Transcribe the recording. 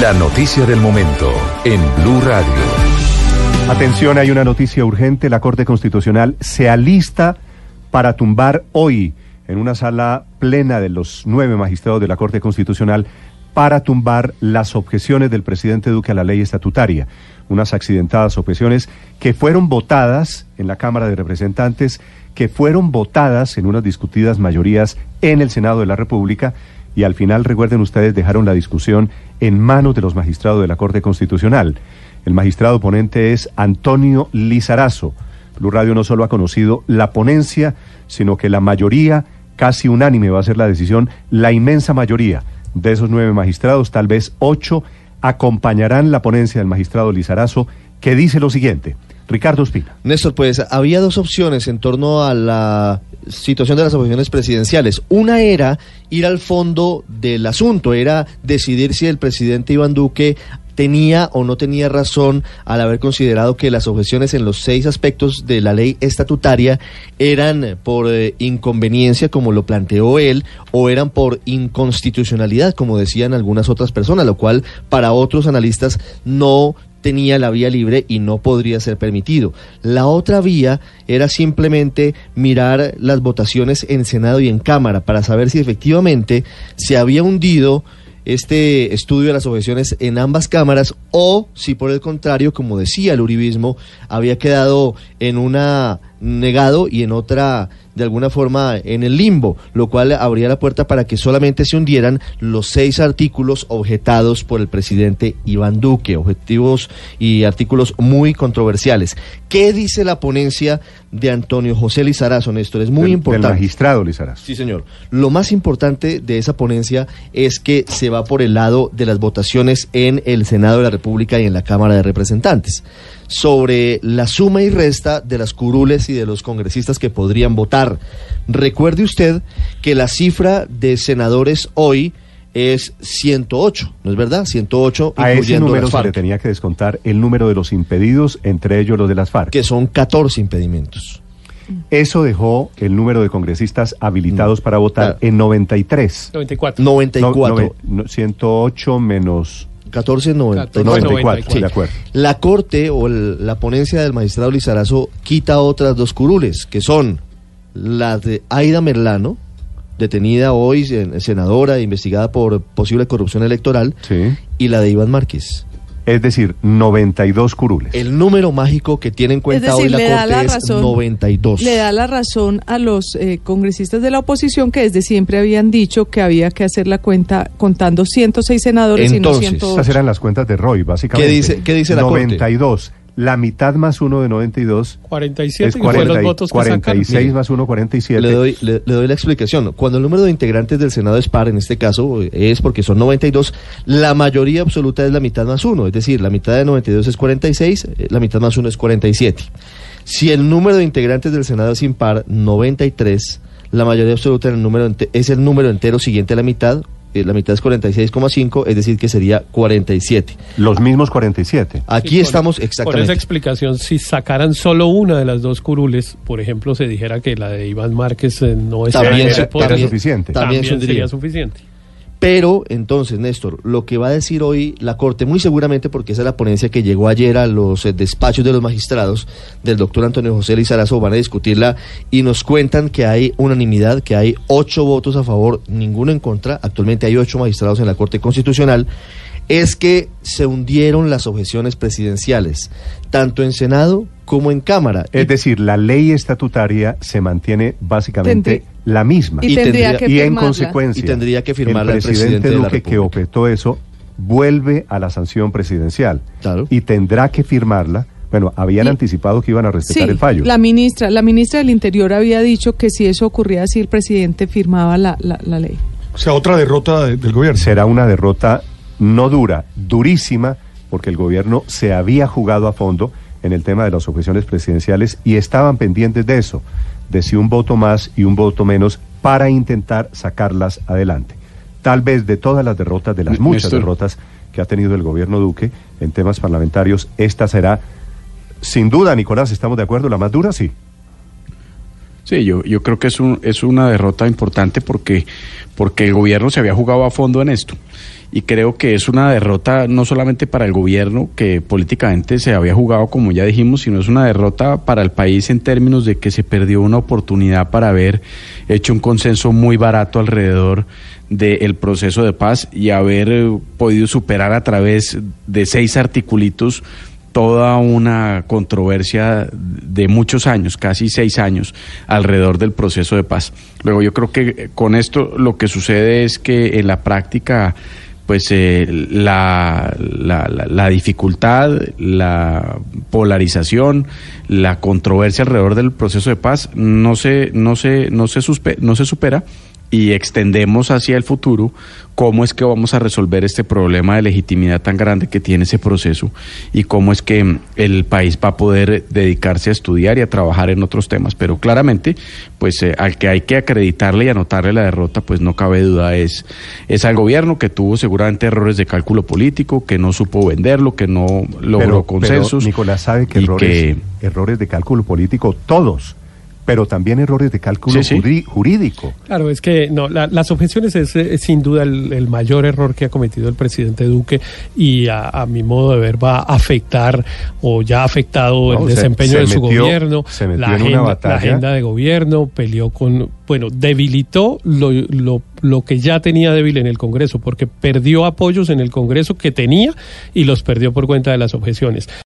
La noticia del momento en Blue Radio. Atención, hay una noticia urgente. La Corte Constitucional se alista para tumbar hoy en una sala plena de los nueve magistrados de la Corte Constitucional para tumbar las objeciones del presidente Duque a la ley estatutaria. Unas accidentadas objeciones que fueron votadas en la Cámara de Representantes, que fueron votadas en unas discutidas mayorías en el Senado de la República y al final, recuerden ustedes, dejaron la discusión en manos de los magistrados de la Corte Constitucional. El magistrado ponente es Antonio Lizarazo. Blue Radio no solo ha conocido la ponencia, sino que la mayoría, casi unánime va a ser la decisión, la inmensa mayoría de esos nueve magistrados, tal vez ocho, acompañarán la ponencia del magistrado Lizarazo, que dice lo siguiente. Ricardo Espina. Néstor, pues había dos opciones en torno a la situación de las oposiciones presidenciales. Una era ir al fondo del asunto, era decidir si el presidente Iván Duque tenía o no tenía razón al haber considerado que las objeciones en los seis aspectos de la ley estatutaria eran por eh, inconveniencia, como lo planteó él, o eran por inconstitucionalidad, como decían algunas otras personas, lo cual para otros analistas no tenía la vía libre y no podría ser permitido. La otra vía era simplemente mirar las votaciones en Senado y en Cámara para saber si efectivamente se había hundido este estudio de las objeciones en ambas cámaras o si por el contrario, como decía el uribismo, había quedado en una negado y en otra de alguna forma en el limbo, lo cual abría la puerta para que solamente se hundieran los seis artículos objetados por el presidente Iván Duque, objetivos y artículos muy controversiales. ¿Qué dice la ponencia de Antonio José Lizarazo, Néstor? Es muy Del- importante. Del magistrado Lizarazo. Sí, señor. Lo más importante de esa ponencia es que se va por el lado de las votaciones en el Senado de la República y en la Cámara de Representantes sobre la suma y resta de las curules y de los congresistas que podrían votar. Recuerde usted que la cifra de senadores hoy es 108, ¿no es verdad? 108 A ese número las se le FARC, tenía que descontar el número de los impedidos, entre ellos los de las FARC. que son 14 impedimentos. Eso dejó el número de congresistas habilitados para votar Claro. en 93. 94. 94. No, no, no, 108 menos 14, 94. 94, Sí. de acuerdo. La Corte o el- la ponencia del magistrado Lizarazo quita otras dos curules, que son la de Aida Merlano, detenida hoy, sen- senadora, investigada por posible corrupción electoral, Sí. y la de Iván Márquez. Es decir, 92 curules. El número mágico que tiene en cuenta decir, hoy la Corte la es razón- 92. Le da la razón a los eh, congresistas de la oposición que desde siempre habían dicho que había que hacer la cuenta contando 106 senadores Entonces, y no 108. Estas eran las cuentas de Roy, básicamente. ¿Qué dice- qué dice la Corte? 92. La mitad más uno de 92 47 es que fueron 40 los y- votos que 46 sacaron. más 1, 47. Le doy, le, le doy la explicación. Cuando el número de integrantes del Senado es par, en este caso es porque son 92, la mayoría absoluta es la mitad más uno. Es decir, la mitad de 92 es 46, eh, la mitad más uno es 47. Si el número de integrantes del Senado es impar, 93, la mayoría absoluta del número ente- es el número entero siguiente a la mitad. Eh, la mitad es 46,5, es decir, que sería 47. Los mismos 47. Aquí Sí, estamos Con exactamente. esa explicación, si sacaran solo una de las dos curules, por ejemplo, se dijera que la de Iván Márquez eh, no es También era, era suficiente. también sería suficiente. Pero entonces, Néstor, lo que va a decir hoy la Corte, muy seguramente porque esa es la ponencia que llegó ayer a los eh, despachos de los magistrados del doctor Antonio José Lizarazo, van a discutirla y nos cuentan que hay unanimidad, que hay ocho votos a favor, ninguno en contra, actualmente hay ocho magistrados en la Corte Constitucional, es que se hundieron las objeciones presidenciales, tanto en Senado como en Cámara. Es decir, la ley estatutaria se mantiene básicamente Tendrí- la misma. y, y tendría que y en firmarla. consecuencia, Y tendría que firmarla el el presidente, presidente de la Duque que objetó eso vuelve a la sanción presidencial Claro. y tendrá que firmarla. Bueno, habían Y- anticipado que iban a respetar Sí, el fallo. la ministra, la ministra del Interior había dicho que si eso ocurría así el presidente firmaba la, la, la ley. O sea, otra derrota de- del gobierno. Será una derrota no dura, durísima, porque el gobierno se había jugado a fondo en el tema de las objeciones presidenciales y estaban pendientes de eso, de si un voto más y un voto menos para intentar sacarlas adelante. Tal vez de todas las derrotas, de las muchas Néstor. derrotas que ha tenido el gobierno Duque en temas parlamentarios, esta será, sin duda, Nicolás, ¿estamos de acuerdo? ¿La más dura? Sí. Sí, yo, yo creo que es, un, es una derrota importante porque, porque el gobierno se había jugado a fondo en esto. Y creo que es una derrota no solamente para el gobierno, que políticamente se había jugado, como ya dijimos, sino es una derrota para el país en términos de que se perdió una oportunidad para haber hecho un consenso muy barato alrededor del proceso de paz y haber eh, podido superar a través de seis articulitos toda una controversia de muchos años, casi seis años, alrededor del proceso de paz. Luego yo creo que con esto lo que sucede es que en la práctica pues eh, la, la, la, dificultad, la polarización, la controversia alrededor del proceso de paz no se, no se, no se, no se supera y extendemos hacia el futuro cómo es que vamos a resolver este problema de legitimidad tan grande que tiene ese proceso y cómo es que el país va a poder dedicarse a estudiar y a trabajar en otros temas. Pero claramente, pues eh, al que hay que acreditarle y anotarle la derrota, pues no cabe duda, es, es al gobierno que tuvo seguramente errores de cálculo político, que no supo venderlo, que no logró consensos. Nicolás sabe que errores, errores de cálculo político, todos pero también errores de cálculo jurídico. Claro, es que no, las objeciones es, sin duda el, mayor error que ha cometido el presidente Duque y a, mi modo de ver va a afectar o ya ha afectado el desempeño de su gobierno, la, agenda, la agenda de gobierno, peleó con, bueno, debilitó lo, lo, lo que ya tenía débil en el Congreso, porque perdió apoyos en el Congreso que tenía y los perdió por cuenta de las objeciones.